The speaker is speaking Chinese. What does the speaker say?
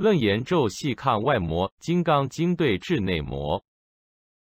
楞严咒细看外膜，金刚经对治内膜。